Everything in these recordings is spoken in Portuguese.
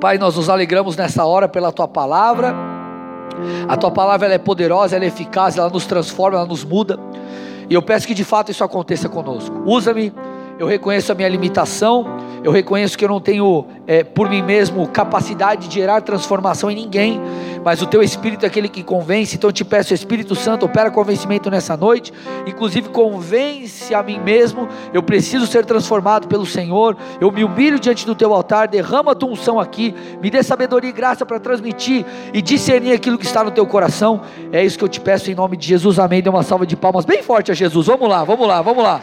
Pai, nós nos alegramos nessa hora pela tua palavra. A tua palavra ela é poderosa, ela é eficaz, ela nos transforma, ela nos muda. E eu peço que de fato isso aconteça conosco. Usa-me eu reconheço a minha limitação, eu reconheço que eu não tenho é, por mim mesmo capacidade de gerar transformação em ninguém, mas o teu Espírito é aquele que convence, então eu te peço, Espírito Santo, opera convencimento nessa noite, inclusive convence a mim mesmo, eu preciso ser transformado pelo Senhor, eu me humilho diante do teu altar, derrama a tua unção aqui, me dê sabedoria e graça para transmitir e discernir aquilo que está no teu coração, é isso que eu te peço em nome de Jesus, amém, dê uma salva de palmas bem forte a Jesus, vamos lá, vamos lá, vamos lá.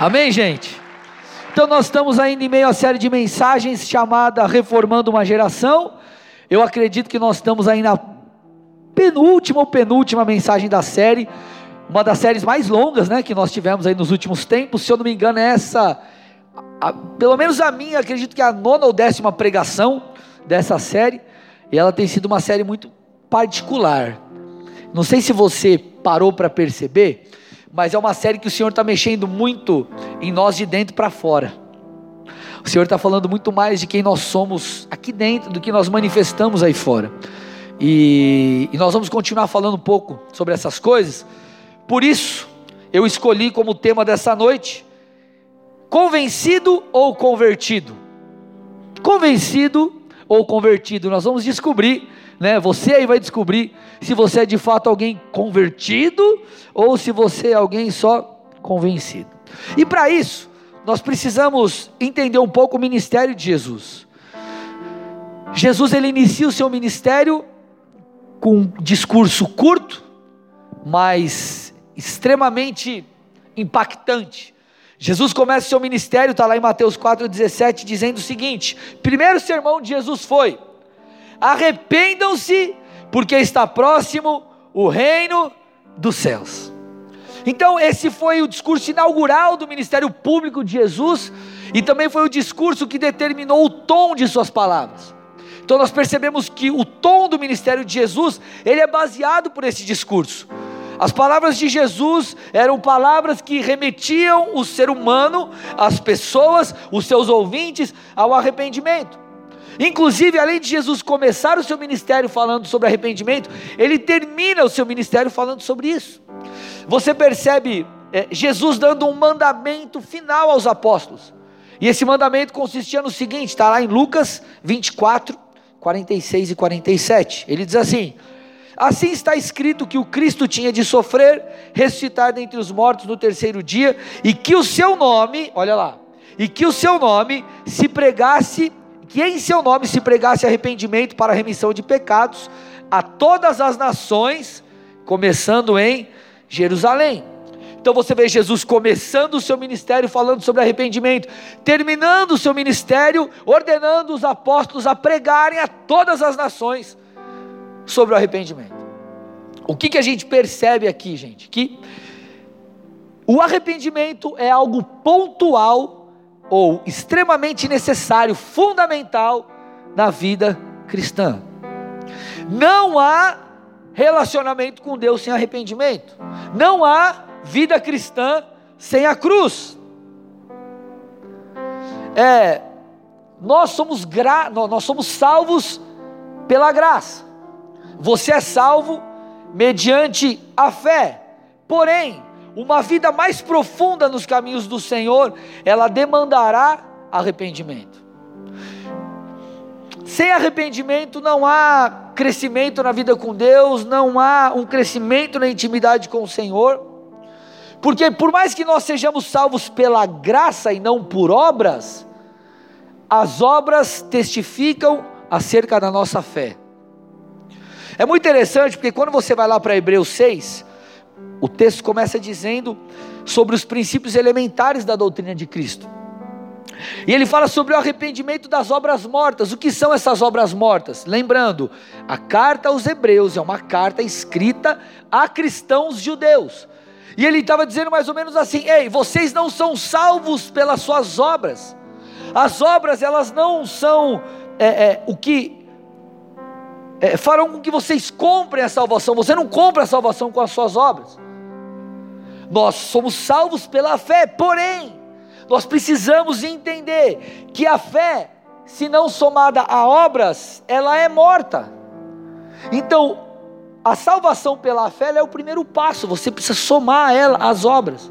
Amém, gente? Então nós estamos ainda em meio à série de mensagens chamada Reformando uma Geração. Eu acredito que nós estamos aí na penúltima ou penúltima mensagem da série, uma das séries mais longas, né, que nós tivemos aí nos últimos tempos. Se eu não me engano, é essa, a, pelo menos a minha, acredito que é a nona ou décima pregação dessa série. E ela tem sido uma série muito particular. Não sei se você parou para perceber, mas é uma série que o Senhor está mexendo muito em nós de dentro para fora. O Senhor está falando muito mais de quem nós somos aqui dentro do que nós manifestamos aí fora. E, e nós vamos continuar falando um pouco sobre essas coisas. Por isso, eu escolhi como tema dessa noite: convencido ou convertido? Convencido ou convertido? Nós vamos descobrir né? Você aí vai descobrir se você é de fato alguém convertido ou se você é alguém só convencido. E para isso, nós precisamos entender um pouco o ministério de Jesus. Jesus ele inicia o seu ministério com um discurso curto, mas extremamente impactante. Jesus começa seu ministério, está lá em Mateus 4,17, dizendo o seguinte: primeiro sermão de Jesus foi: arrependam-se, porque está próximo o reino dos céus. Então, esse foi o discurso inaugural do ministério público de Jesus, e também foi o discurso que determinou o tom de suas palavras. Então, nós percebemos que o tom do ministério de Jesus, ele é baseado por esse discurso. As palavras de Jesus eram palavras que remetiam o ser humano, as pessoas, os seus ouvintes, ao arrependimento. Inclusive, além de Jesus começar o seu ministério falando sobre arrependimento, ele termina o seu ministério falando sobre isso. Você percebe é, Jesus dando um mandamento final aos apóstolos. E esse mandamento consistia no seguinte: está lá em Lucas 24, 46 e 47. Ele diz assim: Assim está escrito que o Cristo tinha de sofrer, ressuscitar dentre os mortos no terceiro dia, e que o seu nome, olha lá, e que o seu nome se pregasse que em seu nome se pregasse arrependimento para a remissão de pecados a todas as nações, começando em Jerusalém. Então você vê Jesus começando o seu ministério falando sobre arrependimento, terminando o seu ministério ordenando os apóstolos a pregarem a todas as nações sobre o arrependimento. O que, que a gente percebe aqui, gente? Que o arrependimento é algo pontual ou extremamente necessário, fundamental na vida cristã. Não há relacionamento com Deus sem arrependimento. Não há vida cristã sem a cruz. É, nós somos gra, nós somos salvos pela graça. Você é salvo mediante a fé. Porém, uma vida mais profunda nos caminhos do Senhor, ela demandará arrependimento. Sem arrependimento não há crescimento na vida com Deus, não há um crescimento na intimidade com o Senhor. Porque por mais que nós sejamos salvos pela graça e não por obras, as obras testificam acerca da nossa fé. É muito interessante porque quando você vai lá para Hebreus 6, o texto começa dizendo sobre os princípios elementares da doutrina de Cristo. E ele fala sobre o arrependimento das obras mortas. O que são essas obras mortas? Lembrando, a carta aos Hebreus é uma carta escrita a cristãos judeus. E ele estava dizendo mais ou menos assim: Ei, vocês não são salvos pelas suas obras. As obras, elas não são é, é, o que é, farão com que vocês comprem a salvação. Você não compra a salvação com as suas obras. Nós somos salvos pela fé, porém, nós precisamos entender que a fé se não somada a obras, ela é morta. Então, a salvação pela fé é o primeiro passo, você precisa somar ela as obras.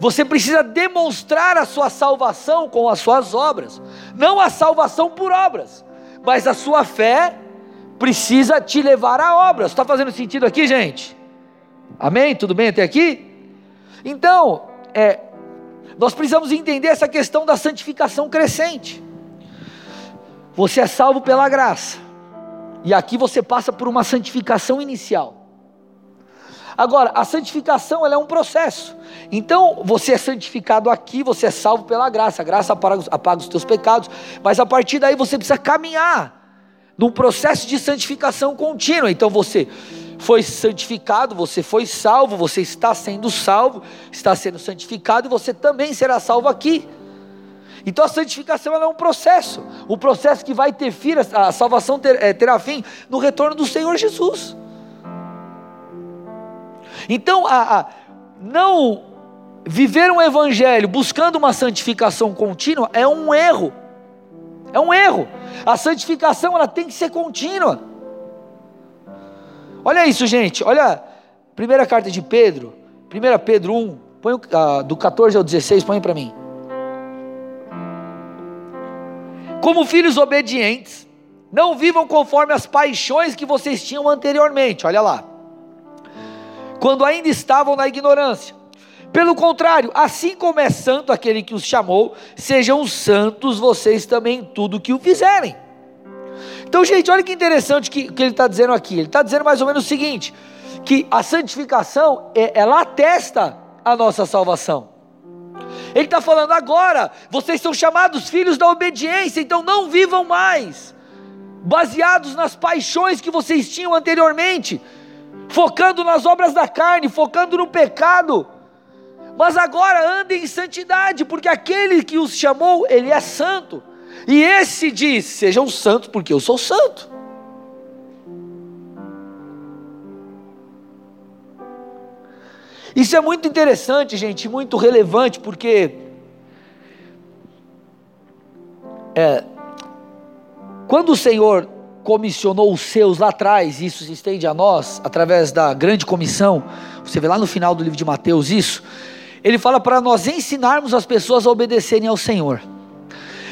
Você precisa demonstrar a sua salvação com as suas obras, não a salvação por obras, mas a sua fé precisa te levar a obras. Está fazendo sentido aqui, gente? Amém? Tudo bem até aqui? Então, é, nós precisamos entender essa questão da santificação crescente. Você é salvo pela graça, e aqui você passa por uma santificação inicial. Agora, a santificação ela é um processo. Então, você é santificado aqui, você é salvo pela graça. A graça apaga, apaga os teus pecados, mas a partir daí você precisa caminhar num processo de santificação contínua. Então, você foi santificado, você foi salvo, você está sendo salvo, está sendo santificado e você também será salvo aqui. Então a santificação é um processo, um processo que vai ter fim, a salvação ter, é, terá fim no retorno do Senhor Jesus. Então, a, a, não viver um evangelho buscando uma santificação contínua é um erro. É um erro. A santificação ela tem que ser contínua. Olha isso, gente. Olha, primeira carta de Pedro, 1 Pedro 1, põe, uh, do 14 ao 16, põe para mim. Como filhos obedientes, não vivam conforme as paixões que vocês tinham anteriormente. Olha lá quando ainda estavam na ignorância. Pelo contrário, assim como é santo aquele que os chamou, sejam santos vocês também em tudo que o fizerem. Então, gente, olha que interessante que, que ele está dizendo aqui. Ele está dizendo mais ou menos o seguinte: que a santificação, é, ela atesta a nossa salvação. Ele está falando agora, vocês são chamados filhos da obediência, então não vivam mais baseados nas paixões que vocês tinham anteriormente focando nas obras da carne, focando no pecado. Mas agora andem em santidade, porque aquele que os chamou, ele é santo. E esse diz: sejam santos, porque eu sou santo. Isso é muito interessante, gente, muito relevante, porque é, quando o Senhor comissionou os seus lá atrás, isso se estende a nós, através da grande comissão, você vê lá no final do livro de Mateus isso, ele fala para nós ensinarmos as pessoas a obedecerem ao Senhor.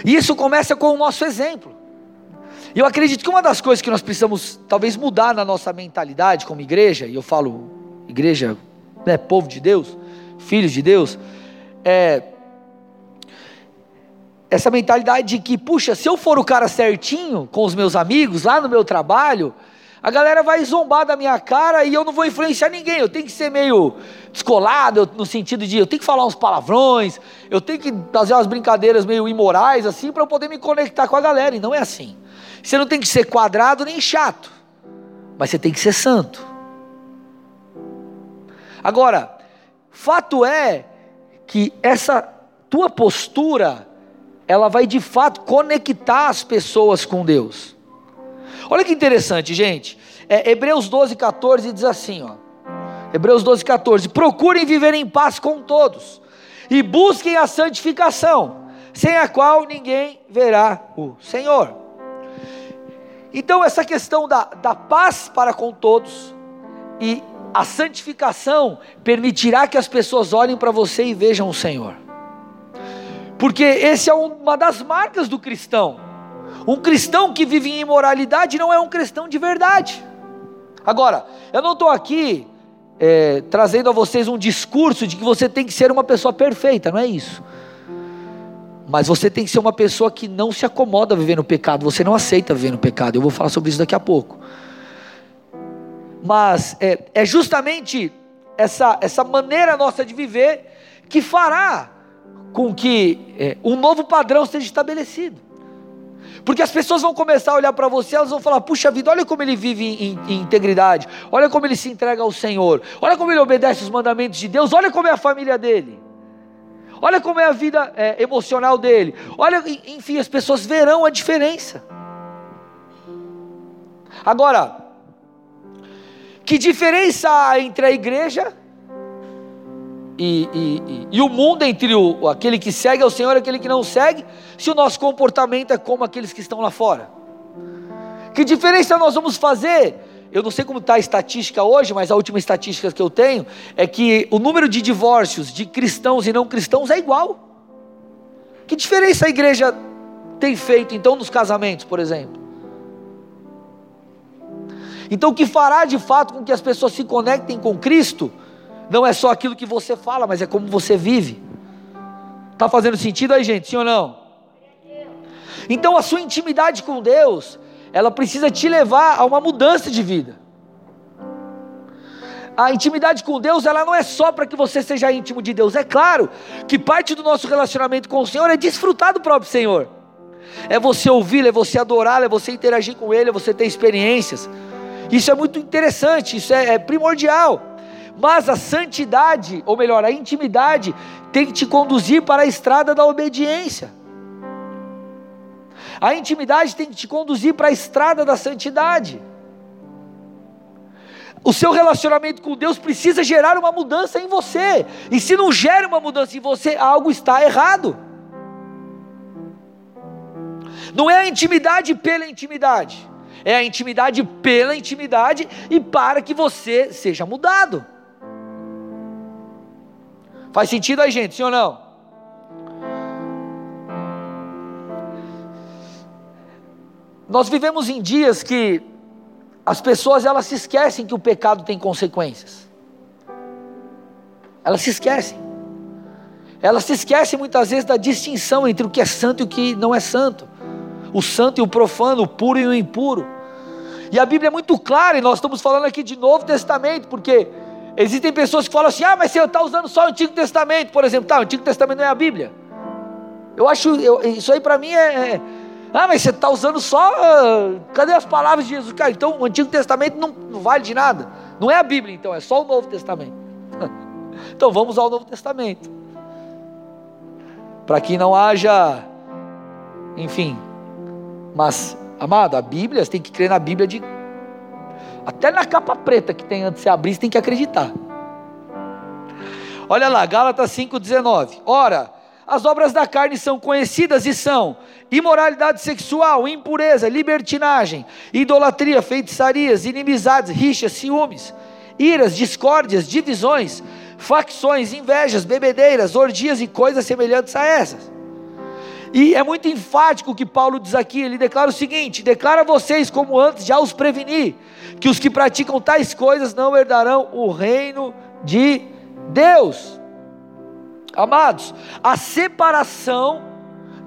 E isso começa com o nosso exemplo. E eu acredito que uma das coisas que nós precisamos talvez mudar na nossa mentalidade como igreja, e eu falo igreja, né, povo de Deus, filhos de Deus, é essa mentalidade de que, puxa, se eu for o cara certinho com os meus amigos lá no meu trabalho, a galera vai zombar da minha cara e eu não vou influenciar ninguém. Eu tenho que ser meio descolado, no sentido de eu tenho que falar uns palavrões, eu tenho que fazer umas brincadeiras meio imorais, assim, para eu poder me conectar com a galera. E não é assim. Você não tem que ser quadrado nem chato, mas você tem que ser santo. Agora, fato é que essa tua postura ela vai de fato conectar as pessoas com Deus. Olha que interessante, gente. É, Hebreus 12, 14 diz assim: ó, Hebreus 12, 14: Procurem viver em paz com todos e busquem a santificação, sem a qual ninguém verá o Senhor. Então, essa questão da, da paz para com todos e a santificação permitirá que as pessoas olhem para você e vejam o Senhor. Porque esse é uma das marcas do cristão. Um cristão que vive em imoralidade não é um cristão de verdade. Agora, eu não estou aqui é, trazendo a vocês um discurso de que você tem que ser uma pessoa perfeita, não é isso. Mas você tem que ser uma pessoa que não se acomoda viver no pecado, você não aceita viver no pecado. Eu vou falar sobre isso daqui a pouco. Mas é, é justamente essa, essa maneira nossa de viver que fará com que é, um novo padrão seja estabelecido. Porque as pessoas vão começar a olhar para você, elas vão falar: puxa vida, olha como ele vive em, em, integridade, olha como ele se entrega ao Senhor, olha como ele obedece os mandamentos de Deus, olha como é a família dele, olha como é a vida é, emocional dele, olha, enfim, as pessoas verão a diferença. Agora, que diferença há entre a igreja e, e, e, o mundo entre o, aquele que segue ao Senhor e aquele que não segue, se o nosso comportamento é como aqueles que estão lá fora? Que diferença nós vamos fazer? Eu não sei como está a estatística hoje, mas a última estatística que eu tenho é que o número de divórcios de cristãos e não cristãos é igual. Que diferença a igreja tem feito então nos casamentos, por exemplo? Então, o que fará de fato com que as pessoas se conectem com Cristo não é só aquilo que você fala, mas é como você vive. Está fazendo sentido aí, gente? Sim ou não? Então, a sua intimidade com Deus, ela precisa te levar a uma mudança de vida. A intimidade com Deus, ela não é só para que você seja íntimo de Deus. É claro que parte do nosso relacionamento com o Senhor é desfrutar do próprio Senhor. É você ouvi-lo, é você adorá-lo, é você interagir com Ele, é você ter experiências. Isso é muito interessante, isso é, é primordial. Mas a santidade, ou melhor, a intimidade, tem que te conduzir para a estrada da obediência. A intimidade tem que te conduzir para a estrada da santidade. O seu relacionamento com Deus precisa gerar uma mudança em você. E se não gera uma mudança em você, algo está errado. Não é a intimidade pela intimidade, é a intimidade pela intimidade e para que você seja mudado. Faz sentido aí, gente, sim ou não? Nós vivemos em dias que as pessoas elas se esquecem que o pecado tem consequências. Elas se esquecem. Elas se esquecem muitas vezes da distinção entre o que é santo e o que não é santo. O santo e o profano, o puro e o impuro. E a Bíblia é muito clara, e nós estamos falando aqui de Novo Testamento, porque Existem pessoas que falam assim: ah, mas você está usando só o Antigo Testamento, por exemplo. Tá, o Antigo Testamento não é a Bíblia. Eu acho, eu, isso aí para mim é, é, Ah, mas você está usando só. Uh, cadê as palavras de Jesus? Cara, então o Antigo Testamento não, não vale de nada. Não é a Bíblia, então, é só o Novo Testamento. então vamos ao Novo Testamento. Para que não haja. Enfim. Mas, amado, a Bíblia, você tem que crer na Bíblia de até na capa preta que tem antes de você abrir, você tem que acreditar. Olha lá, Gálatas 5,19. Ora, as obras da carne são conhecidas e são imoralidade sexual, impureza, libertinagem, idolatria, feitiçarias, inimizades, rixas, ciúmes, iras, discórdias, divisões, facções, invejas, bebedeiras, orgias e coisas semelhantes a essas e é muito enfático o que Paulo diz aqui. Ele declara o seguinte: declara a vocês, como antes já os preveni, que os que praticam tais coisas não herdarão o reino de Deus. Amados, a separação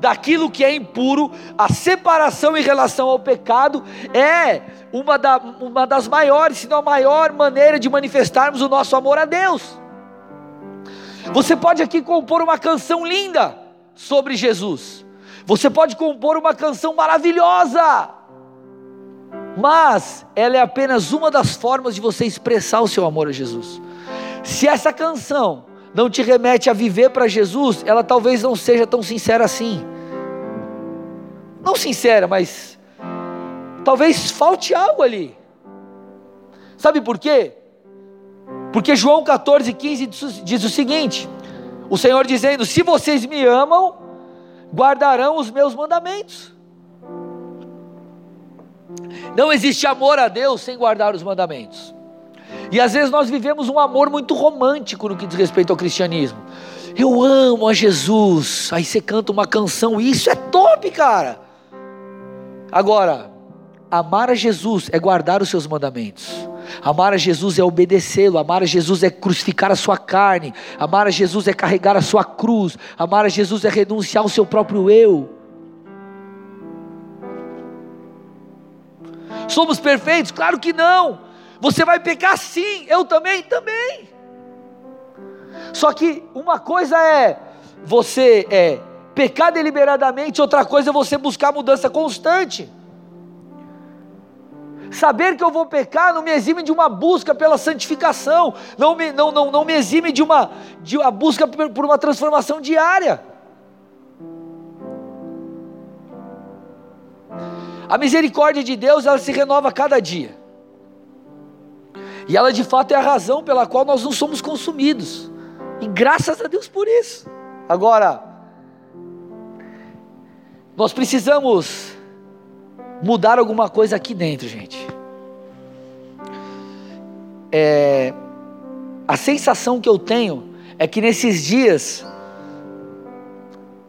daquilo que é impuro, a separação em relação ao pecado é uma, da, uma das maiores, se não a maior maneira de manifestarmos o nosso amor a Deus. Você pode aqui compor uma canção linda sobre Jesus. Você pode compor uma canção maravilhosa, mas ela é apenas uma das formas de você expressar o seu amor a Jesus. Se essa canção não te remete a viver para Jesus, ela talvez não seja tão sincera assim. Não sincera, mas talvez falte algo ali. Sabe por quê? Porque João 14, 15 diz o seguinte: o Senhor dizendo: Se vocês me amam, guardarão os meus mandamentos. Não existe amor a Deus sem guardar os mandamentos. E às vezes nós vivemos um amor muito romântico no que diz respeito ao cristianismo. Eu amo a Jesus. Aí você canta uma canção, isso é top, cara. Agora, amar a Jesus é guardar os seus mandamentos. Amar a Jesus é obedecê-lo, amar a Jesus é crucificar a sua carne, amar a Jesus é carregar a sua cruz, amar a Jesus é renunciar ao seu próprio eu. Somos perfeitos? Claro que não. Você vai pecar sim, eu também, também. Só que uma coisa é você é pecar deliberadamente, outra coisa é você buscar mudança constante. Saber que eu vou pecar não me exime de uma busca pela santificação, não me, não, não, não me exime de uma, de uma busca por, uma transformação diária. A misericórdia de Deus, ela se renova a cada dia. E ela de fato é a razão pela qual nós não somos consumidos. E graças a Deus por isso. Agora, nós precisamos mudar alguma coisa aqui dentro, gente. É, a sensação que eu tenho é que nesses dias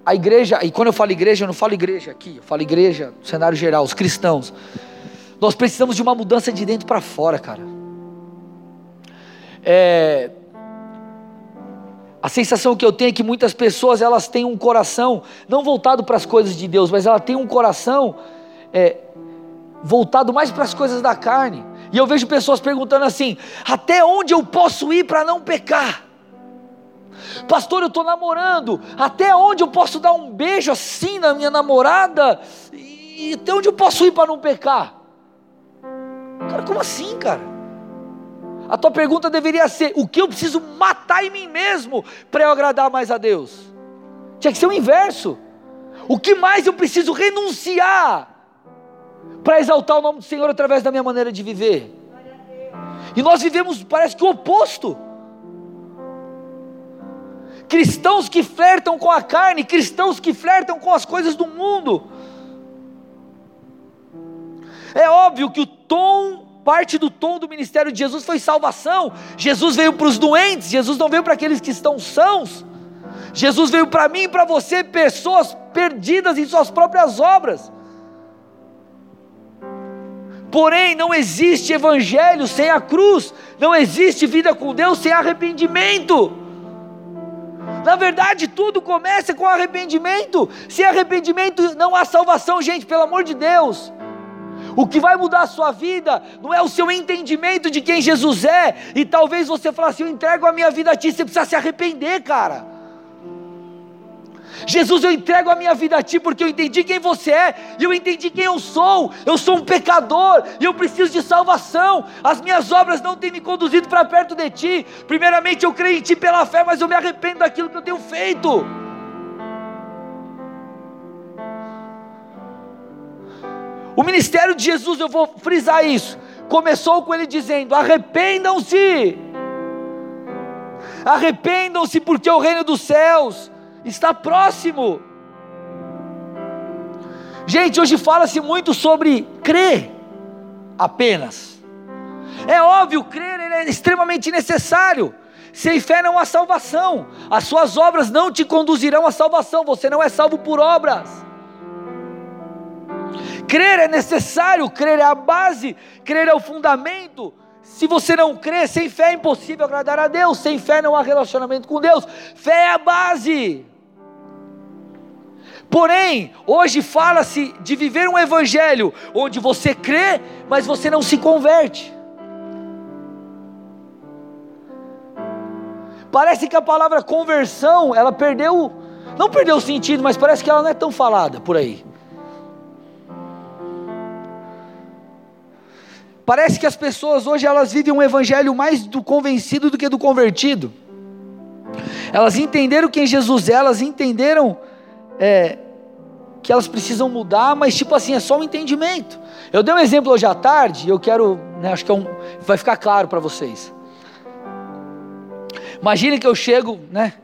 a igreja, e quando eu falo igreja, eu não falo igreja aqui, eu falo igreja no cenário geral, os cristãos. Nós precisamos de uma mudança de dentro para fora, cara. É, a sensação que eu tenho é que muitas pessoas elas têm um coração não voltado para as coisas de Deus, mas ela tem um coração é, voltado mais para as coisas da carne. E eu vejo pessoas perguntando assim: até onde eu posso ir para não pecar? Pastor, eu estou namorando, até onde eu posso dar um beijo assim na minha namorada? E até onde eu posso ir para não pecar? Cara, como assim, cara? A tua pergunta deveria ser: o que eu preciso matar em mim mesmo para eu agradar mais a Deus? Tinha que ser o inverso. O que mais eu preciso renunciar para exaltar o nome do Senhor através da minha maneira de viver? E nós vivemos, parece que o oposto. Cristãos que flertam com a carne, cristãos que flertam com as coisas do mundo. É óbvio que o tom parte do tom do ministério de Jesus foi salvação. Jesus veio para os doentes, Jesus não veio para aqueles que estão sãos. Jesus veio para mim e para você, pessoas perdidas em suas próprias obras. Porém, não existe evangelho sem a cruz, não existe vida com Deus sem arrependimento. Na verdade, tudo começa com arrependimento. Sem arrependimento não há salvação, gente, pelo amor de Deus. O que vai mudar a sua vida não é o seu entendimento de quem Jesus é, e talvez você fale assim: Eu entrego a minha vida a Ti, você precisa se arrepender, cara. Jesus, eu entrego a minha vida a Ti porque eu entendi quem você é, e eu entendi quem eu sou. Eu sou um pecador e eu preciso de salvação. As minhas obras não têm me conduzido para perto de Ti. Primeiramente, eu creio em Ti pela fé, mas eu me arrependo daquilo que eu tenho feito. O ministério de Jesus, eu vou frisar isso, começou com ele dizendo: arrependam-se, arrependam-se, porque o reino dos céus está próximo. Gente, hoje fala-se muito sobre crer apenas. É óbvio, crer é extremamente necessário. Sem fé não há salvação. As suas obras não te conduzirão à salvação. Você não é salvo por obras. Crer é necessário, crer é a base, crer é o fundamento. Se você não crê, sem fé é impossível agradar a Deus, sem fé não há relacionamento com Deus. Fé é a base. Porém, hoje fala-se de viver um evangelho onde você crê, mas você não se converte. Parece que a palavra conversão, ela perdeu, não perdeu o sentido, mas parece que ela não é tão falada por aí. Parece que as pessoas hoje elas vivem um evangelho mais do convencido do que do convertido. Elas entenderam quem Jesus é, elas entenderam é, que elas precisam mudar, mas tipo assim, é só um entendimento. Eu dei um exemplo hoje à tarde, eu quero, né, acho que é um, vai ficar claro para vocês. Imagine que eu chego, né?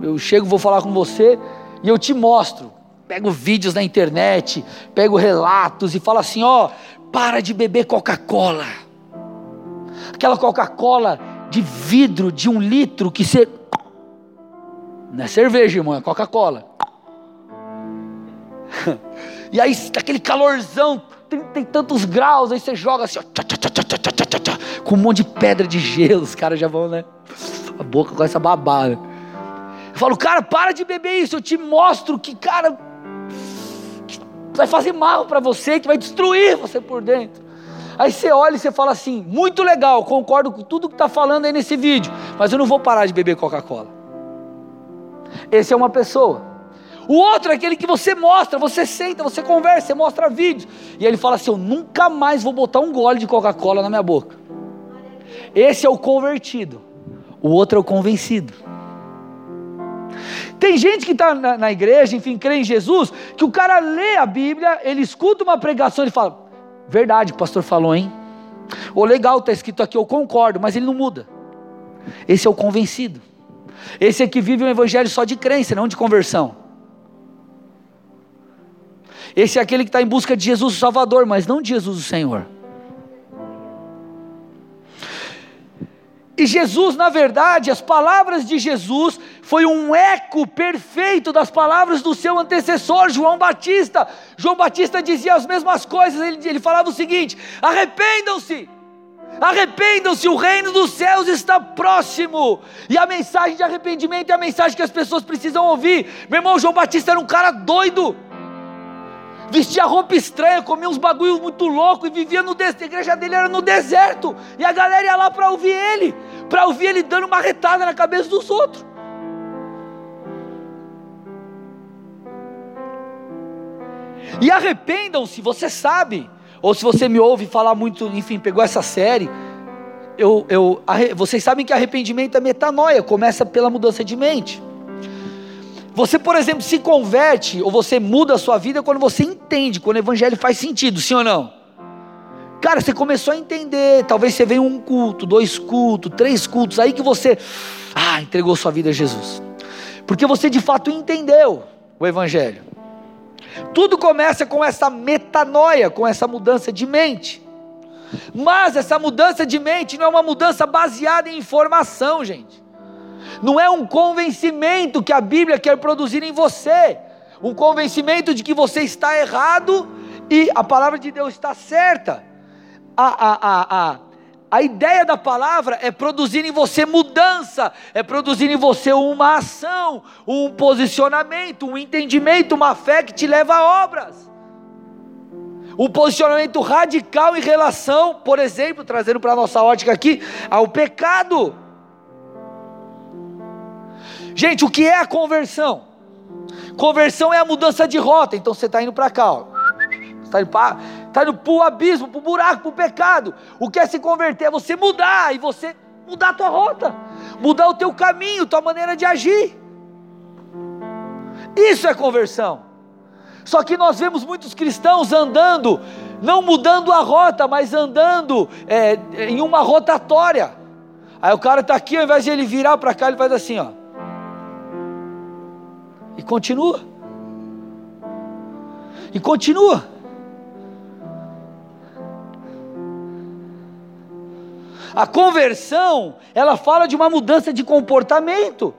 Eu chego, vou falar com você e eu te mostro. Pego vídeos na internet, pego relatos e falo assim: ó, para de beber Coca-Cola. Aquela Coca-Cola de vidro de um litro que você. Não é cerveja, irmão, é Coca-Cola. e aí, aquele calorzão, tem e tantos graus, aí você joga assim, ó, tchá, tchá, tchá, com um monte de pedra de gelo, os caras já vão, né? A boca com essa babada. Eu falo, cara, para de beber isso, eu te mostro que, cara, vai fazer mal para você, que vai destruir você por dentro. Aí você olha e você fala assim: muito legal, concordo com tudo que está falando aí nesse vídeo, mas eu não vou parar de beber Coca-Cola. Esse é uma pessoa. O outro é aquele que você mostra, você senta, você conversa, você mostra vídeos. E ele fala assim: Eu nunca mais vou botar um gole de Coca-Cola na minha boca. Esse é o convertido, o outro é o convencido. Tem gente que está na, na, igreja, enfim, crê em Jesus, que o cara lê a Bíblia, ele escuta uma pregação e fala: Verdade, o pastor falou, hein? Ou legal, está escrito aqui, eu concordo, mas ele não muda. Esse é o convencido. Esse é que vive um evangelho só de crença, não de conversão. Esse é aquele que está em busca de Jesus o Salvador, mas não de Jesus o Senhor. E Jesus, na verdade, as palavras de Jesus foi um eco perfeito das palavras do seu antecessor, João Batista. João Batista dizia as mesmas coisas, ele, ele falava o seguinte: arrependam-se, arrependam-se, o reino dos céus está próximo. E a mensagem de arrependimento é a mensagem que as pessoas precisam ouvir. Meu irmão, João Batista era um cara doido vestia roupa estranha, comia uns bagulhos muito loucos e vivia no deserto. A igreja dele era no deserto. E a galera ia lá para ouvir ele, para ouvir ele dando uma retada na cabeça dos outros. E arrependam-se, você sabe, ou se você me ouve falar muito, enfim, pegou essa série. Eu, eu, vocês sabem que arrependimento é metanoia, começa pela mudança de mente. Você, por exemplo, se converte ou você muda a sua vida quando você entende, quando o evangelho faz sentido, sim ou não? Cara, você começou a entender, talvez você veio um culto, dois cultos, três cultos, aí que você ah, entregou sua vida a Jesus. Porque você de fato entendeu o evangelho. Tudo começa com essa metanoia, com essa mudança de mente. Mas essa mudança de mente não é uma mudança baseada em informação, gente não é um convencimento que a Bíblia quer produzir em você, um convencimento de que você está errado e a palavra de Deus está certa. A, a, a, a, a ideia da palavra é produzir em você mudança, é produzir em você uma ação, um posicionamento, um entendimento, uma fé que te leva a obras. Um posicionamento radical em relação, por exemplo, trazendo para a nossa ótica aqui, ao pecado. Gente, o que é a conversão? Conversão é a mudança de rota. Então você está indo para cá, ó. Está indo para tá indo o abismo, para o buraco, para o pecado. O que é se converter? É você mudar e você mudar a tua rota, mudar o teu caminho, tua maneira de agir. Isso é conversão. Só que nós vemos muitos cristãos andando, não mudando a rota, mas andando é, em uma rotatória. Aí o cara está aqui, ao invés de ele virar para cá, ele faz assim, ó. E continua. E continua. A conversão, ela fala de uma mudança de comportamento.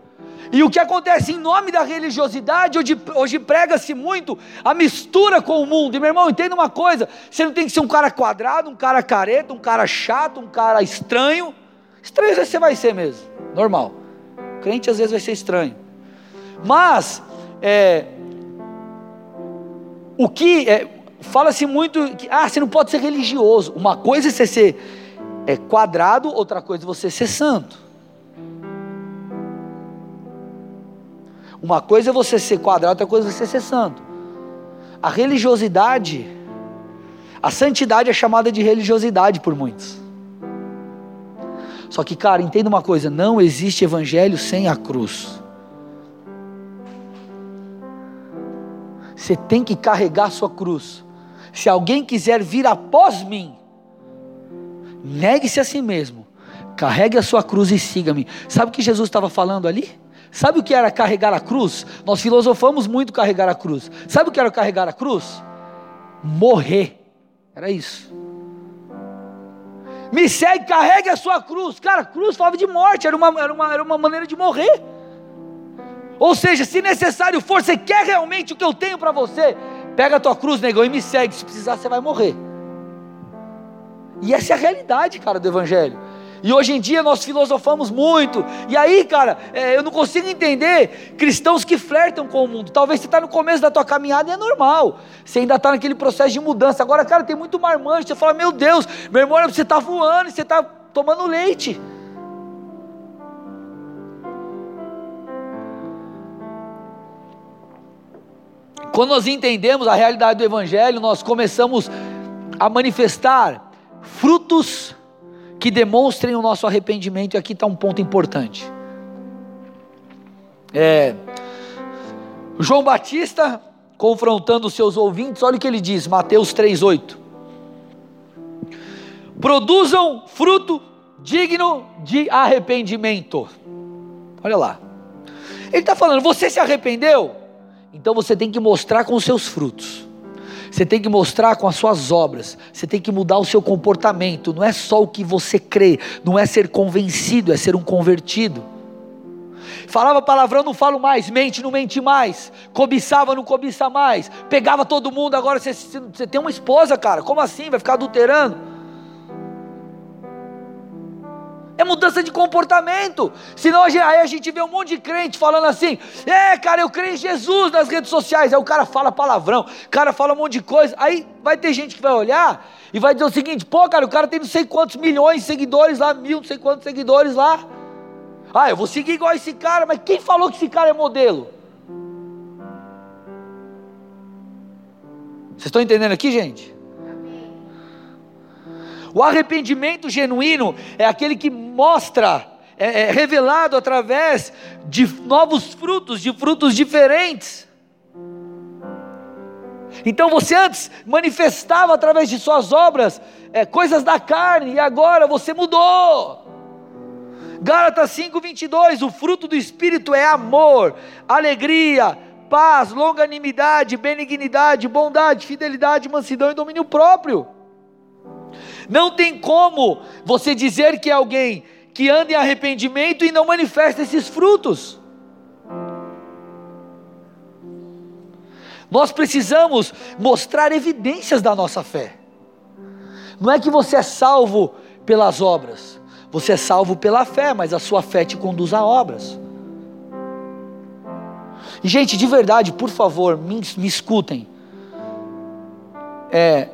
E o que acontece em nome da religiosidade, hoje, hoje prega-se muito a mistura com o mundo. E meu irmão, entenda uma coisa: você não tem que ser um cara quadrado, um cara careta, um cara chato, um cara estranho. Estranho você vai ser mesmo, normal. Crente às vezes vai ser estranho. Mas, é, o que é, fala-se muito que ah, você não pode ser religioso. Uma coisa é você ser é, quadrado, outra coisa é você ser santo. Uma coisa é você ser quadrado, outra coisa é você ser santo. A religiosidade, a santidade é chamada de religiosidade por muitos. Só que, cara, entenda uma coisa: não existe evangelho sem a cruz. Você tem que carregar a sua cruz. Se alguém quiser vir após mim, negue-se a si mesmo, carregue a sua cruz e siga-me. Sabe o que Jesus estava falando ali? Sabe o que era carregar a cruz? Nós filosofamos muito carregar a cruz. Sabe o que era carregar a cruz? Morrer. Era isso. Me segue, carregue a sua cruz. Cara, cruz falava de morte, era uma, era uma, era uma maneira de morrer. Ou seja, se necessário for, você quer realmente o que eu tenho para você, pega a tua cruz, negão, e me segue. Se precisar, você vai morrer. E essa é a realidade, cara, do Evangelho. E hoje em dia nós filosofamos muito. E aí, cara, é, eu não consigo entender cristãos que flertam com o mundo. Talvez você está no começo da tua caminhada e é normal. Você ainda está naquele processo de mudança. Agora, cara, tem muito marmanjo. Você fala, meu Deus, meu irmão, você está voando, você está tomando leite. Quando nós entendemos a realidade do Evangelho, nós começamos a manifestar frutos que demonstrem o nosso arrependimento, e aqui está um ponto importante. É, João Batista, confrontando seus ouvintes, olha o que ele diz, Mateus 3,8: Produzam fruto digno de arrependimento. Olha lá. Ele está falando: você se arrependeu? Então você tem que mostrar com os seus frutos. Você tem que mostrar com as suas obras. Você tem que mudar o seu comportamento. Não é só o que você crê. Não é ser convencido, é ser um convertido. Falava palavrão, não falo mais. Mente, não mente mais. Cobiçava, não cobiça mais. Pegava todo mundo. Agora você, você tem uma esposa, cara. Como assim? Vai ficar adulterando? É mudança de comportamento. Senão aí a gente vê um monte de crente falando assim: é, cara, eu creio em Jesus nas redes sociais. Aí o cara fala palavrão, o cara fala um monte de coisa. Aí vai ter gente que vai olhar e vai dizer o seguinte: pô, cara, o cara tem não sei quantos milhões de seguidores lá, mil, não sei quantos seguidores lá. Ah, eu vou seguir igual esse cara, mas quem falou que esse cara é modelo? Vocês estão entendendo aqui, gente? O arrependimento genuíno é aquele que mostra, é, é revelado através de novos frutos, de frutos diferentes. Então você antes manifestava através de suas obras é, coisas da carne, e agora você mudou. Gálatas 5:22, o fruto do espírito é amor, alegria, paz, longanimidade, benignidade, bondade, fidelidade, mansidão e domínio próprio. Não tem como você dizer que é alguém que anda em arrependimento e não manifesta esses frutos. Nós precisamos mostrar evidências da nossa fé. Não é que você é salvo pelas obras, você é salvo pela fé, mas a sua fé te conduz a obras. E, gente, de verdade, por favor, me, me escutem. É,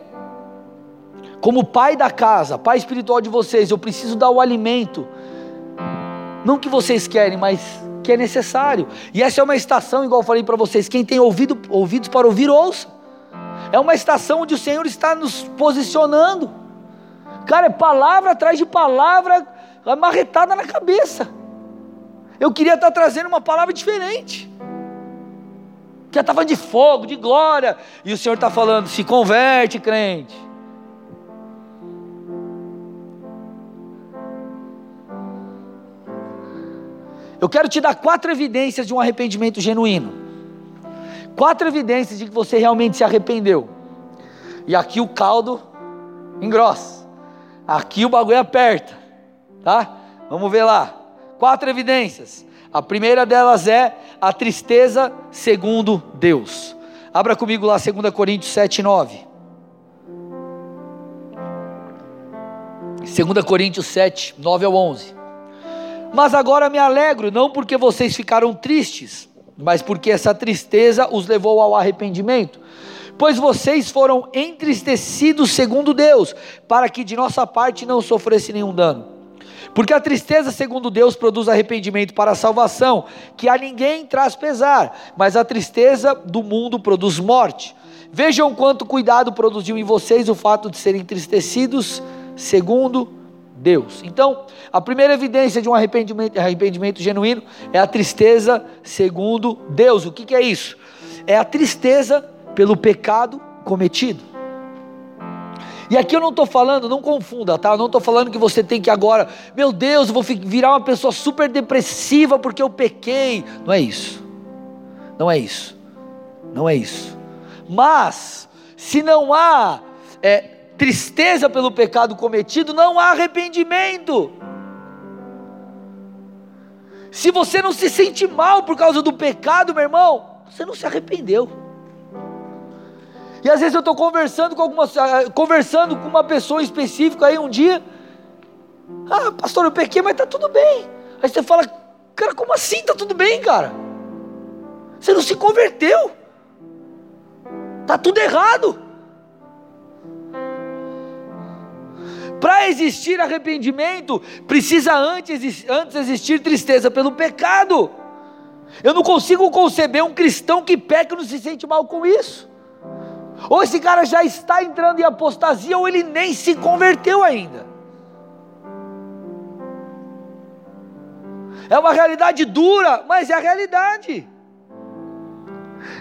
como pai da casa, pai espiritual de vocês, eu preciso dar o alimento. Não que vocês querem, mas que é necessário. E essa é uma estação, igual eu falei para vocês, quem tem ouvido, ouvidos para ouvir, ouça. É uma estação onde o Senhor está nos posicionando. Cara, é palavra atrás de palavra, amarretada na cabeça. Eu queria estar trazendo uma palavra diferente. Que estava de fogo, de glória. E o Senhor está falando: se converte, crente. Eu quero te dar quatro evidências de um arrependimento genuíno. Quatro evidências de que você realmente se arrependeu. E aqui o caldo engrossa. Aqui o bagulho aperta. Tá? Vamos ver lá. Quatro evidências. A primeira delas é a tristeza segundo Deus. Abra comigo lá 2 Coríntios 7, 9. 2 Coríntios 7, 9 ao 11. Mas agora me alegro, não porque vocês ficaram tristes, mas porque essa tristeza os levou ao arrependimento. Pois vocês foram entristecidos segundo Deus, para que de nossa parte não sofresse nenhum dano. Porque a tristeza, segundo Deus, produz arrependimento para a salvação, que a ninguém traz pesar, mas a tristeza do mundo produz morte. Vejam quanto cuidado produziu em vocês o fato de serem entristecidos segundo Deus. Então, a primeira evidência de um arrependimento, arrependimento genuíno é a tristeza segundo Deus. O que, que é isso? É a tristeza pelo pecado cometido. E aqui eu não estou falando, não confunda, tá? Eu não estou falando que você tem que agora, meu Deus, eu vou virar uma pessoa super depressiva porque eu pequei. Não é isso. Não é isso. Não é isso. Mas, se não há é, tristeza pelo pecado cometido, não há arrependimento. Se você não se sente mal por causa do pecado, meu irmão, você não se arrependeu. E às vezes eu estou conversando com algumas, ah, conversando com uma pessoa específica aí um dia. Ah, pastor, eu pequei, mas está tudo bem. Aí você fala, cara, como assim está tudo bem, cara? Você não se converteu. Está tudo errado. Para existir arrependimento, precisa antes, antes existir tristeza pelo pecado. Eu não consigo conceber um cristão que peca e não se sente mal com isso. Ou esse cara já está entrando em apostasia, ou ele nem se converteu ainda. É uma realidade dura, mas é a realidade.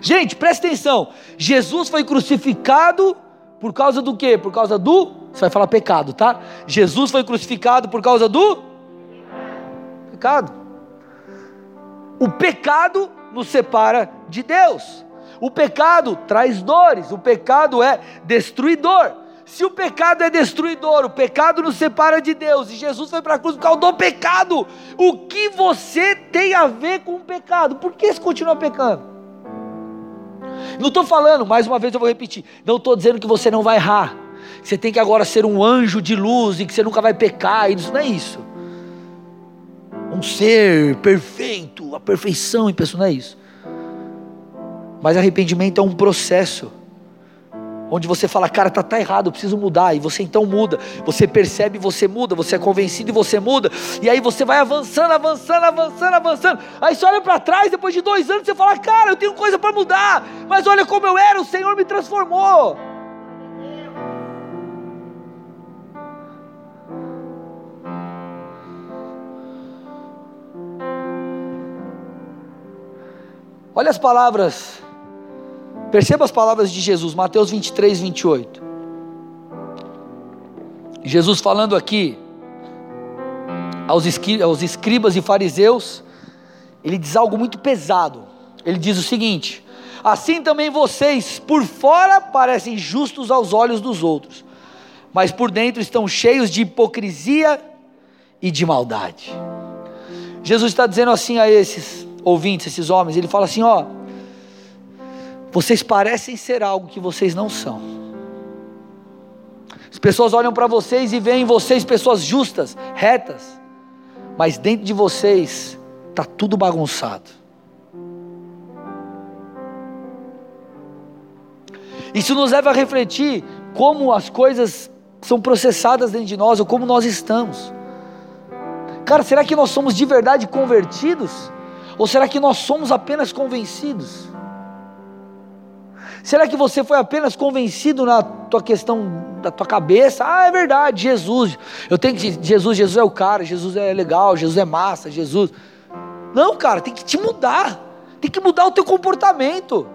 Gente, presta atenção. Jesus foi crucificado por causa do quê? Por causa do você vai falar pecado, tá? Jesus foi crucificado por causa do pecado. O pecado nos separa de Deus. O pecado traz dores, o pecado é destruidor. Se o pecado é destruidor, o pecado nos separa de Deus, e Jesus foi para a cruz por causa do pecado, o que você tem a ver com o pecado? Por que você continua pecando? Não estou falando, mais uma vez eu vou repetir, não estou dizendo que você não vai errar, você tem que agora ser um anjo de luz e que você nunca vai pecar, isso não é isso. Um ser perfeito, a perfeição em pessoa, não é isso. Mas arrependimento é um processo onde você fala, cara, tá, tá errado, eu preciso mudar, e você então muda, você percebe, você muda, você é convencido e você muda, e aí você vai avançando, avançando, avançando, avançando, aí você olha para trás, depois de dois anos, você fala, cara, eu tenho coisa para mudar, mas olha como eu era, o Senhor me transformou. Olha as palavras Perceba as palavras de Jesus, Mateus 23, 28. Jesus falando aqui aos, escribas e fariseus, ele diz algo muito pesado. Ele diz o seguinte: Assim também vocês, por fora, parecem justos aos olhos dos outros, mas por dentro estão cheios de hipocrisia e de maldade. Jesus está dizendo assim a esses ouvintes, esses homens: Ele fala assim, ó vocês parecem ser algo que vocês não são. As pessoas olham para vocês e veem em vocês pessoas justas, retas, mas dentro de vocês está tudo bagunçado. Isso nos leva a refletir como as coisas são processadas dentro de nós ou como nós estamos. Cara, será que nós somos de verdade convertidos? Ou será que nós somos apenas convencidos? Será que você foi apenas convencido na tua questão da tua cabeça? Ah, é verdade, Jesus. Eu tenho que Jesus, Jesus é o cara, Jesus é legal, Jesus é massa, Jesus. Não, cara, tem que te mudar. Tem que mudar o teu comportamento.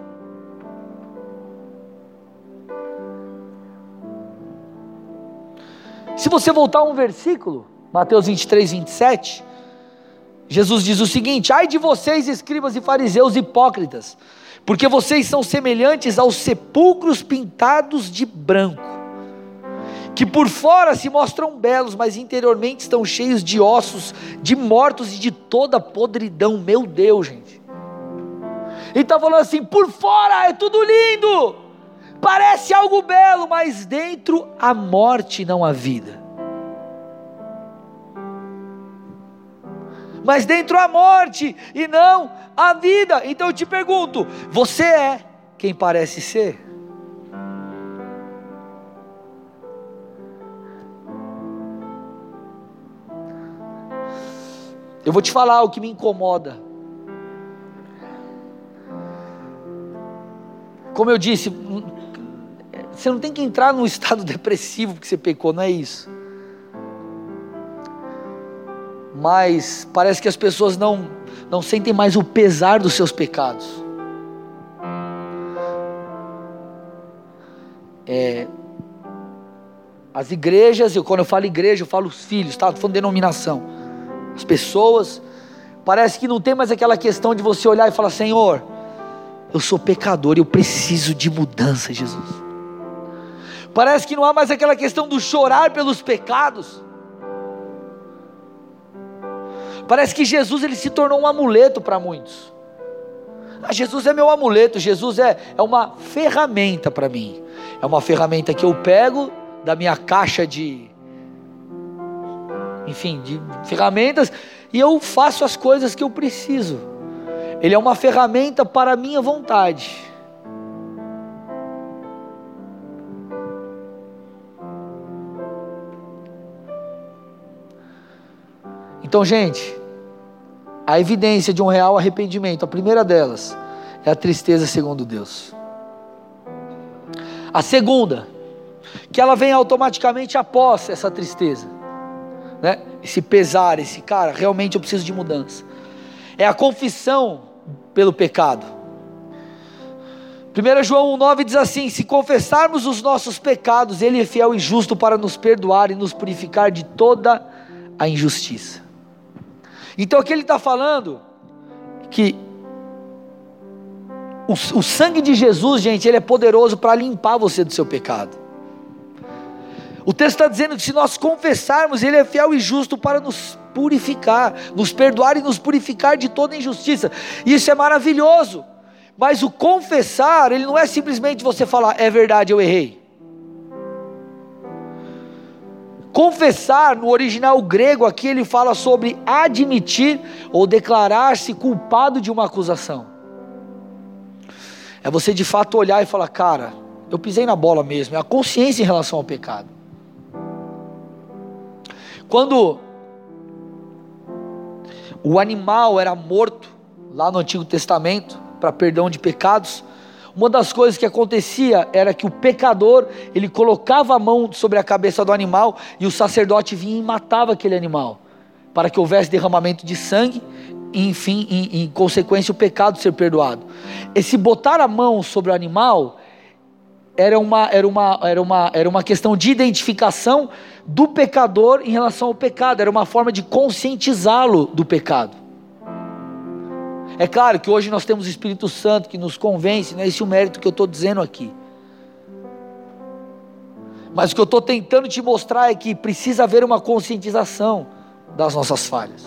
Se você voltar a um versículo, Mateus 23, 27, Jesus diz o seguinte: Ai de vocês, escribas e fariseus hipócritas, porque vocês são semelhantes aos sepulcros pintados de branco, que por fora se mostram belos, mas interiormente estão cheios de ossos, de mortos e de toda podridão. Meu Deus, gente. Ele está falando assim: por fora é tudo lindo, parece algo belo, mas dentro a morte não há vida. Mas dentro a morte e não a vida. Então eu te pergunto: você é quem parece ser? Eu vou te falar o que me incomoda. Como eu disse, você não tem que entrar num estado depressivo porque você pecou, não é isso mas parece que as pessoas não, não sentem mais o pesar dos seus pecados. É, as igrejas, quando eu falo igreja, eu falo os filhos, tá? Estou falando denominação. As pessoas, parece que não tem mais aquela questão de você olhar e falar: Senhor, eu sou pecador eu preciso de mudança, Jesus. Parece que não há mais aquela questão do chorar pelos pecados. Parece que Jesus ele se tornou um amuleto para muitos. Ah, Jesus é meu amuleto, Jesus é, é uma ferramenta para mim. É uma ferramenta que eu pego da minha caixa de, enfim, de ferramentas e eu faço as coisas que eu preciso. Ele é uma ferramenta para a minha vontade. Então, gente, a evidência de um real arrependimento, a primeira delas, é a tristeza segundo Deus. A segunda, que ela vem automaticamente após essa tristeza, né? esse pesar, esse cara, realmente eu preciso de mudança. É a confissão pelo pecado. 1 João 9 diz assim: Se confessarmos os nossos pecados, Ele é fiel e justo para nos perdoar e nos purificar de toda a injustiça. Então aqui ele está falando que o, o sangue de Jesus, gente, ele é poderoso para limpar você do seu pecado. O texto está dizendo que se nós confessarmos, Ele é fiel e justo para nos purificar, nos perdoar e nos purificar de toda injustiça. Isso é maravilhoso. Mas o confessar, ele não é simplesmente você falar, é verdade, eu errei. Confessar, no original grego aqui, ele fala sobre admitir ou declarar-se culpado de uma acusação. É você de fato olhar e falar, cara, eu pisei na bola mesmo, é a consciência em relação ao pecado. Quando o animal era morto, lá no Antigo Testamento, para perdão de pecados, uma das coisas que acontecia era que o pecador, ele colocava a mão sobre a cabeça do animal e o sacerdote vinha e matava aquele animal, para que houvesse derramamento de sangue e, enfim, em, em consequência, o pecado ser perdoado. Esse botar a mão sobre o animal era uma, era uma, era uma, era uma questão de identificação do pecador em relação ao pecado, era uma forma de conscientizá-lo do pecado. É claro que hoje nós temos o Espírito Santo que nos convence, não é esse o mérito que eu estou dizendo aqui. Mas o que eu estou tentando te mostrar é que precisa haver uma conscientização das nossas falhas.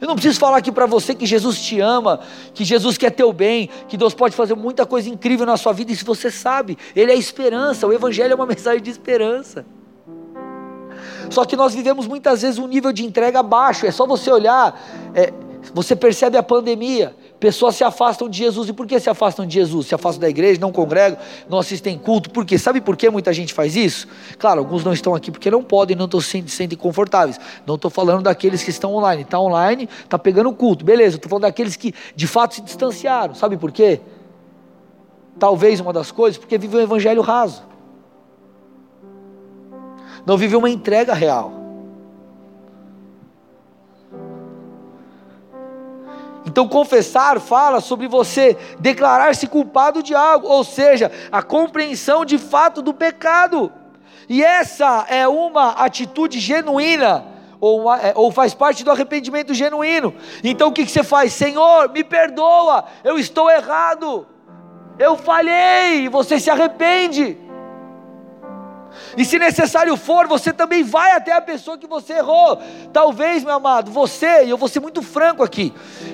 Eu não preciso falar aqui para você que Jesus te ama, que Jesus quer teu bem, que Deus pode fazer muita coisa incrível na sua vida, e se você sabe, Ele é esperança, o Evangelho é uma mensagem de esperança. Só que nós vivemos muitas vezes um nível de entrega baixo, é só você olhar, é, você percebe a pandemia, pessoas se afastam de Jesus, e por que se afastam de Jesus? Se afastam da igreja, não congregam, não assistem culto, por quê? Sabe por que muita gente faz isso? Claro, alguns não estão aqui porque não podem, não estão se sentem confortáveis, não estou falando daqueles que estão online, está online, está pegando culto, beleza, estou falando daqueles que de fato se distanciaram, sabe por quê? Talvez uma das coisas, porque vive um evangelho raso não vive uma entrega real. Então, confessar fala sobre você declarar-se culpado de algo, ou seja, a compreensão de fato do pecado. E essa é uma atitude genuína, ou, é, ou faz parte do arrependimento genuíno. Então, o que, que você faz? Senhor, me perdoa, eu estou errado, eu falhei, você se arrepende. E se necessário for, você também vai até a pessoa que você errou. Talvez, meu amado, você, e eu vou ser muito franco aqui,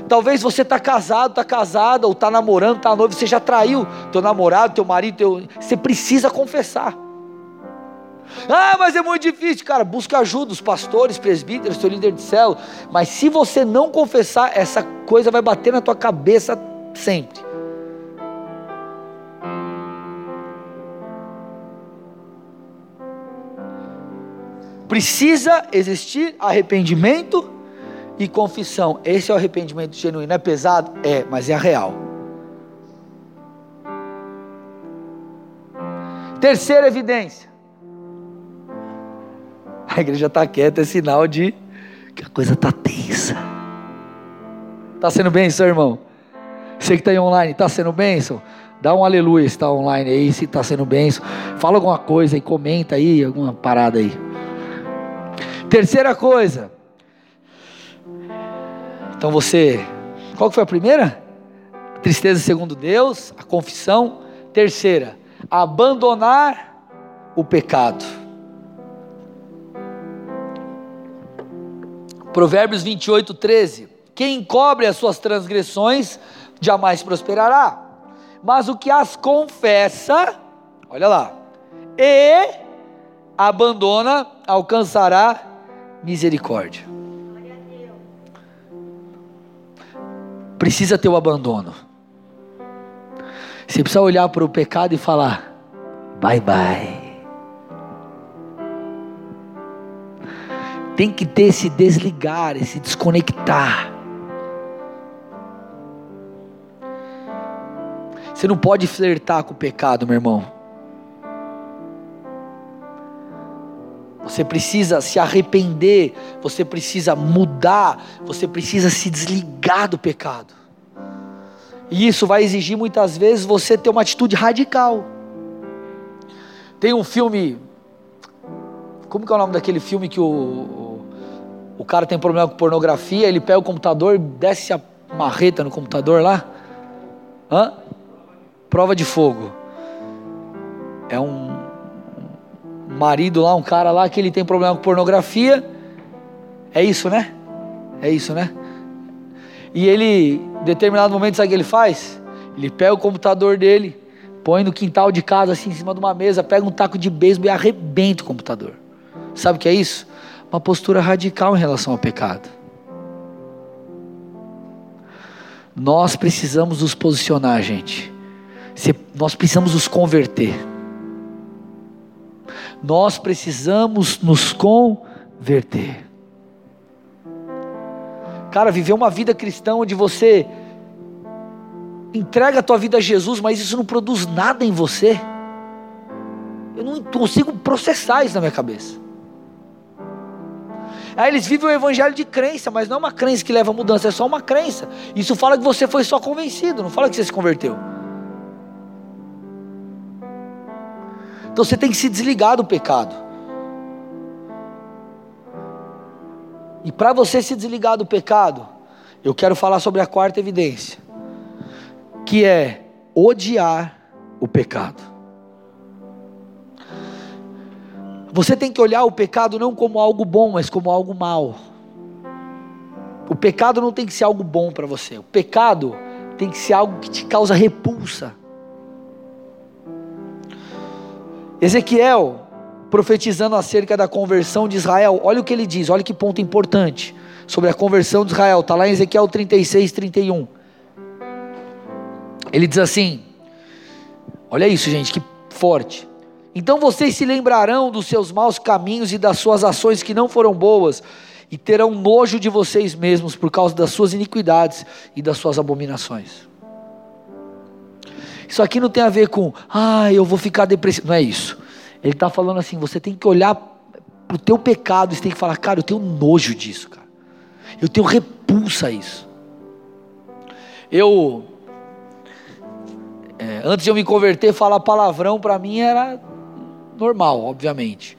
talvez você está casado, está casada, ou está namorando, está noivo, você já traiu teu namorado, teu marido, teu... você precisa confessar. Ah, mas é muito difícil, cara. Busca ajuda, os pastores, presbíteros, teu líder de céu. Mas se você não confessar, essa coisa vai bater na tua cabeça sempre. Precisa existir arrependimento e confissão. Esse é o arrependimento genuíno. É pesado? É, mas é real. Terceira evidência. A igreja está quieta, é sinal de que a coisa está tensa. Está sendo bênção, irmão? Você que está aí online, está sendo bênção? Dá um aleluia se está online aí, se está sendo bênção. Fala alguma coisa aí, comenta aí, alguma parada aí. Terceira coisa. Então você, qual foi a primeira? Tristeza segundo Deus, a confissão. Terceira, abandonar o pecado. Provérbios 28, 13. Quem encobre as suas transgressões jamais prosperará, mas o que as confessa, olha lá, e abandona, alcançará misericórdia. Precisa ter o abandono. Você precisa olhar para o pecado e falar: bye bye. Tem que ter esse desligar, esse desconectar. Você não pode flertar com o pecado, meu irmão. Você precisa se arrepender, você precisa mudar, você precisa se desligar do pecado. E isso vai exigir muitas vezes você ter uma atitude radical. Tem um filme, como que é o nome daquele filme que o, o o cara tem problema com pornografia, ele pega o computador, desce a marreta no computador lá. Hã? Prova de fogo. É um marido lá, um cara lá que ele tem problema com pornografia. É isso, né? É isso, né? E ele, em determinado momento, sabe o que ele faz? Ele pega o computador dele, põe no quintal de casa, assim, em cima de uma mesa, pega um taco de beisebol e arrebenta o computador. Sabe o que é isso? Uma postura radical em relação ao pecado. Nós precisamos nos posicionar, gente. Nós precisamos nos converter. Nós precisamos nos converter. Cara, viver uma vida cristã onde você entrega a tua vida a Jesus, mas isso não produz nada em você. Eu não consigo processar isso na minha cabeça. Aí eles vivem o evangelho de crença, mas não é uma crença que leva a mudança, é só uma crença. Isso fala que você foi só convencido, não fala que você se converteu. Então você tem que se desligar do pecado. E para você se desligar do pecado, eu quero falar sobre a quarta evidência, que é odiar o pecado. Você tem que olhar o pecado não como algo bom, mas como algo mal. O pecado não tem que ser algo bom para você. O pecado tem que ser algo que te causa repulsa. Ezequiel, profetizando acerca da conversão de Israel, olha o que ele diz, olha que ponto importante sobre a conversão de Israel, está lá em Ezequiel 36, 31. Ele diz assim: olha isso, gente, que forte. Então vocês se lembrarão dos seus maus caminhos e das suas ações que não foram boas, e terão nojo de vocês mesmos por causa das suas iniquidades e das suas abominações. Isso aqui não tem a ver com, ah, eu vou ficar depressivo. Não é isso. Ele está falando assim: você tem que olhar para o teu pecado, você tem que falar, cara, eu tenho nojo disso, cara. Eu tenho repulsa a isso. Eu, é, antes de eu me converter, falar palavrão para mim era normal, obviamente.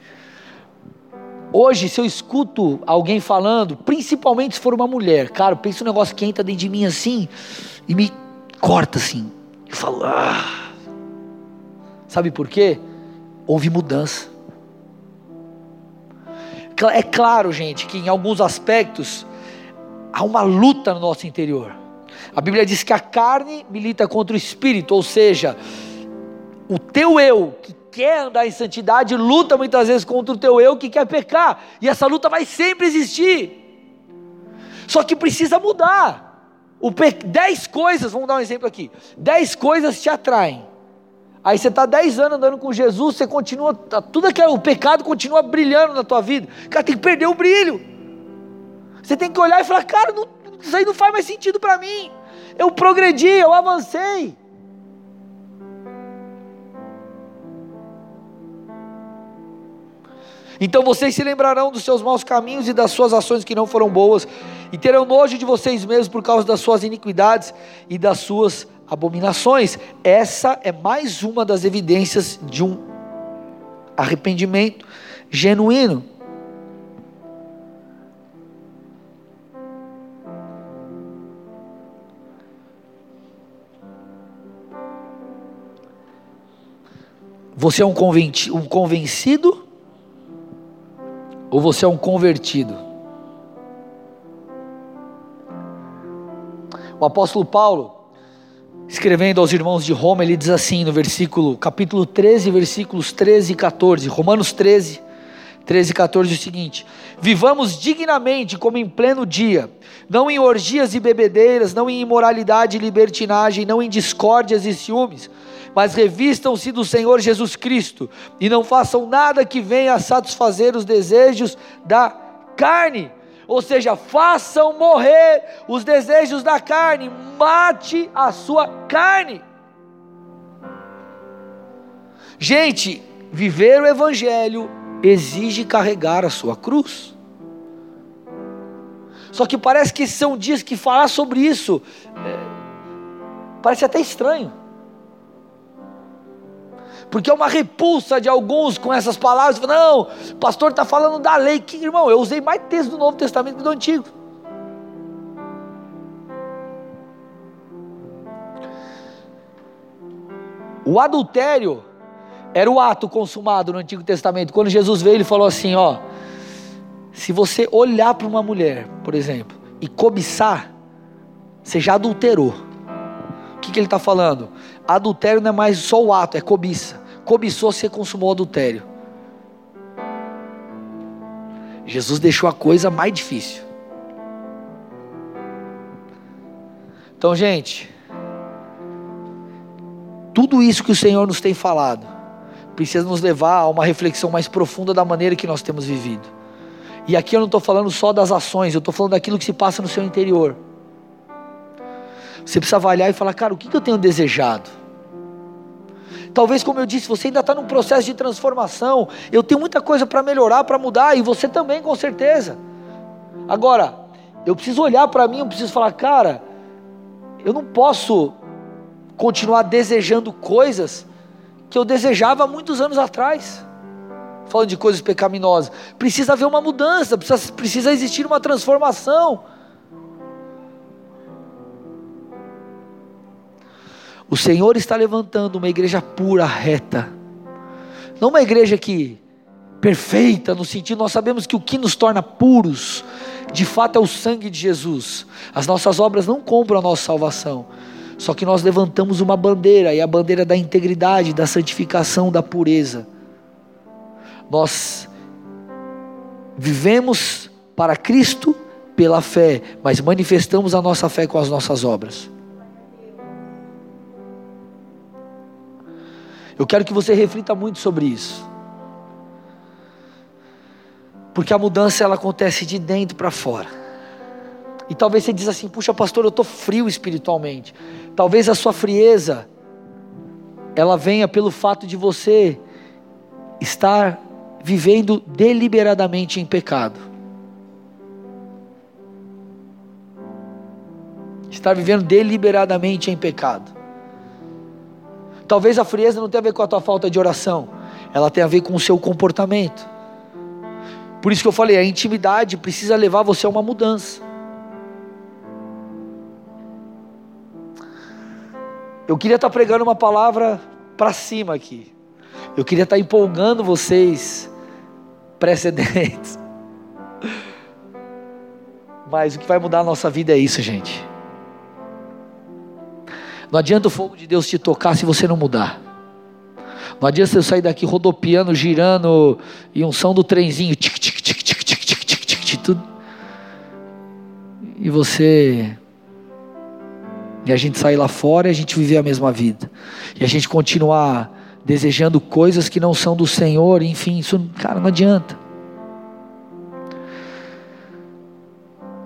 Hoje, se eu escuto alguém falando, principalmente se for uma mulher, cara, pensa um negócio que entra dentro de mim assim e me corta assim. Eu falo, ah. Sabe por quê? Houve mudança. É claro, gente, que em alguns aspectos há uma luta no nosso interior. A Bíblia diz que a carne milita contra o espírito, ou seja, o teu eu que quer andar em santidade luta muitas vezes contra o teu eu que quer pecar, e essa luta vai sempre existir. Só que precisa mudar. Pe... Dez coisas, vamos dar um exemplo aqui. Dez coisas te atraem. Aí você está dez anos andando com Jesus, você continua, tá, tudo aquilo, o pecado continua brilhando na tua vida. Cara, tem que perder o brilho. Você tem que olhar e falar, cara, não, isso aí não faz mais sentido para mim. Eu progredi, eu avancei. Então vocês se lembrarão dos seus maus caminhos e das suas ações que não foram boas, e terão nojo de vocês mesmos por causa das suas iniquidades e das suas abominações. Essa é mais uma das evidências de um arrependimento genuíno. Você é um convencido ou você é um convertido? O apóstolo Paulo, escrevendo aos irmãos de Roma, ele diz assim no versículo, capítulo 13, versículos 13 e 14, Romanos 13, 13 e 14 o seguinte: Vivamos dignamente como em pleno dia, não em orgias e bebedeiras, não em imoralidade e libertinagem, não em discórdias e ciúmes, mas revistam-se do Senhor Jesus Cristo e não façam nada que venha a satisfazer os desejos da carne. Ou seja, façam morrer os desejos da carne, mate a sua carne. Gente, viver o Evangelho exige carregar a sua cruz. Só que parece que são dias que falar sobre isso é, parece até estranho. Porque é uma repulsa de alguns com essas palavras. Não, o pastor está falando da lei. Que, irmão, eu usei mais texto do Novo Testamento que do Antigo. O adultério era o ato consumado no Antigo Testamento. Quando Jesus veio, ele falou assim: ó, se você olhar para uma mulher, por exemplo, e cobiçar, você já adulterou. O que, que ele está falando? Adultério não é mais só o ato, é cobiça. Cobiçou, você consumou adultério. Jesus deixou a coisa mais difícil. Então, gente, tudo isso que o Senhor nos tem falado precisa nos levar a uma reflexão mais profunda da maneira que nós temos vivido. E aqui eu não estou falando só das ações, eu estou falando daquilo que se passa no seu interior. Você precisa avaliar e falar, cara, o que, que eu tenho desejado? Talvez, como eu disse, você ainda está num processo de transformação. Eu tenho muita coisa para melhorar, para mudar, e você também, com certeza. Agora, eu preciso olhar para mim, eu preciso falar, cara, eu não posso continuar desejando coisas que eu desejava muitos anos atrás. Falando de coisas pecaminosas. Precisa haver uma mudança, precisa, precisa existir uma transformação. O Senhor está levantando uma igreja pura, reta. Não uma igreja que perfeita no sentido nós sabemos que o que nos torna puros, de fato é o sangue de Jesus. As nossas obras não compram a nossa salvação. Só que nós levantamos uma bandeira, e a bandeira da integridade, da santificação, da pureza. Nós vivemos para Cristo pela fé, mas manifestamos a nossa fé com as nossas obras. Eu quero que você reflita muito sobre isso. Porque a mudança ela acontece de dentro para fora. E talvez você diz assim: "Puxa, pastor, eu estou frio espiritualmente". Talvez a sua frieza ela venha pelo fato de você estar vivendo deliberadamente em pecado. Estar vivendo deliberadamente em pecado. Talvez a frieza não tenha a ver com a tua falta de oração, ela tem a ver com o seu comportamento. Por isso que eu falei, a intimidade precisa levar você a uma mudança. Eu queria estar pregando uma palavra para cima aqui. Eu queria estar empolgando vocês precedentes. Mas o que vai mudar a nossa vida é isso, gente. Não adianta o fogo de Deus te tocar se você não mudar. Não adianta você sair daqui rodopiando, girando e um som do trenzinho, tic tic tic tic tic tic tic, tic, tic tudo. E você e a gente sair lá fora e a gente viver a mesma vida. E a gente continuar desejando coisas que não são do Senhor, enfim, isso, cara, não adianta.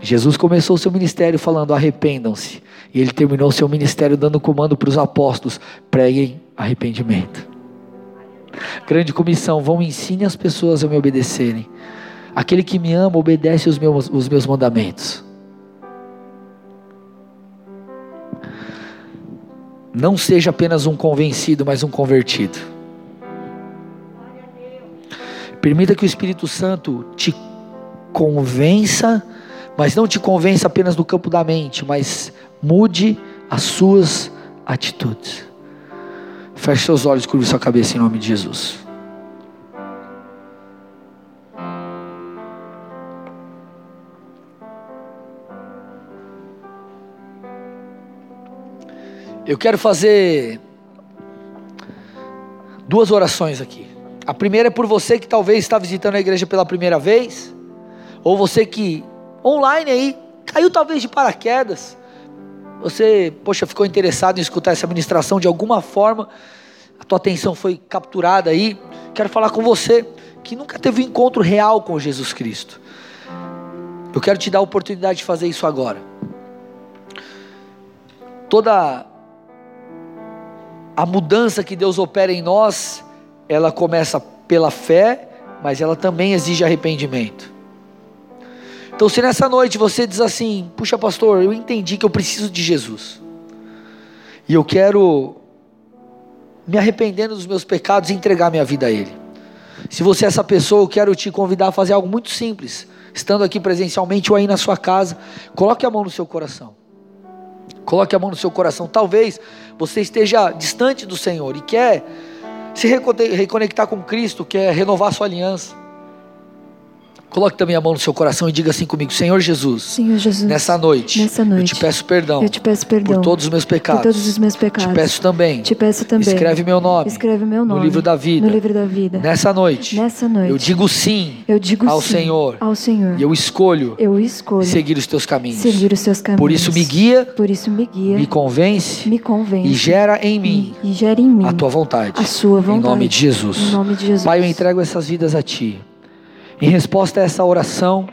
Jesus começou o seu ministério falando: arrependam-se. E ele terminou o seu ministério dando comando para os apóstolos: preguem arrependimento. Grande comissão: vão ensine as pessoas a me obedecerem. Aquele que me ama obedece os meus, os meus mandamentos. Não seja apenas um convencido, mas um convertido. Permita que o Espírito Santo te convença, mas não te convença apenas no campo da mente, mas mude as suas atitudes. Feche seus olhos, curve sua cabeça em nome de Jesus. Eu quero fazer duas orações aqui. A primeira é por você que talvez está visitando a igreja pela primeira vez, ou você que online aí caiu talvez de paraquedas. Você, poxa, ficou interessado em escutar essa ministração de alguma forma, a tua atenção foi capturada aí. Quero falar com você que nunca teve um encontro real com Jesus Cristo. Eu quero te dar a oportunidade de fazer isso agora. Toda a mudança que Deus opera em nós, ela começa pela fé, mas ela também exige arrependimento. Então, se nessa noite você diz assim: Puxa, pastor, eu entendi que eu preciso de Jesus, e eu quero me arrependendo dos meus pecados e entregar minha vida a Ele. Se você é essa pessoa, eu quero te convidar a fazer algo muito simples. Estando aqui presencialmente ou aí na sua casa, coloque a mão no seu coração. Coloque a mão no seu coração. Talvez você esteja distante do Senhor e quer se reconectar com Cristo, quer renovar sua aliança. Coloque também a mão no seu coração e diga assim comigo: Senhor Jesus, Senhor Jesus nessa noite, nessa noite eu te peço perdão, eu te peço perdão por todos os meus pecados. por todos os meus pecados. Te peço também, te peço também escreve meu nome, escreve meu nome no livro da vida. no livro da vida. Nessa noite, nessa noite eu digo sim, eu digo ao sim Senhor, ao Senhor. E eu escolho, eu escolho seguir os teus caminhos. Seguir os teus caminhos. Por isso me guia, por isso me guia, me convence, me convence e gera em mim, e, e gera em mim a tua vontade. A sua vontade. Em nome de Jesus. Em nome de Jesus. Pai, eu entrego essas vidas a ti. Em resposta a essa oração,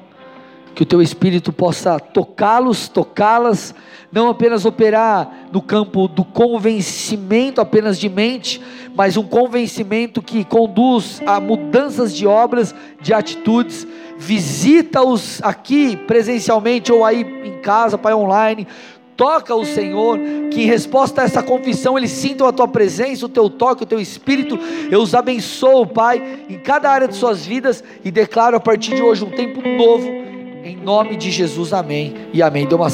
que o teu espírito possa tocá-los, tocá-las, não apenas operar no campo do convencimento apenas de mente, mas um convencimento que conduz a mudanças de obras, de atitudes. Visita-os aqui presencialmente ou aí em casa, Pai, online. Toca o Senhor, que em resposta a essa confissão eles sintam a tua presença, o teu toque, o teu espírito. Eu os abençoo, Pai, em cada área de suas vidas e declaro a partir de hoje um tempo novo em nome de Jesus, amém e amém. Dê uma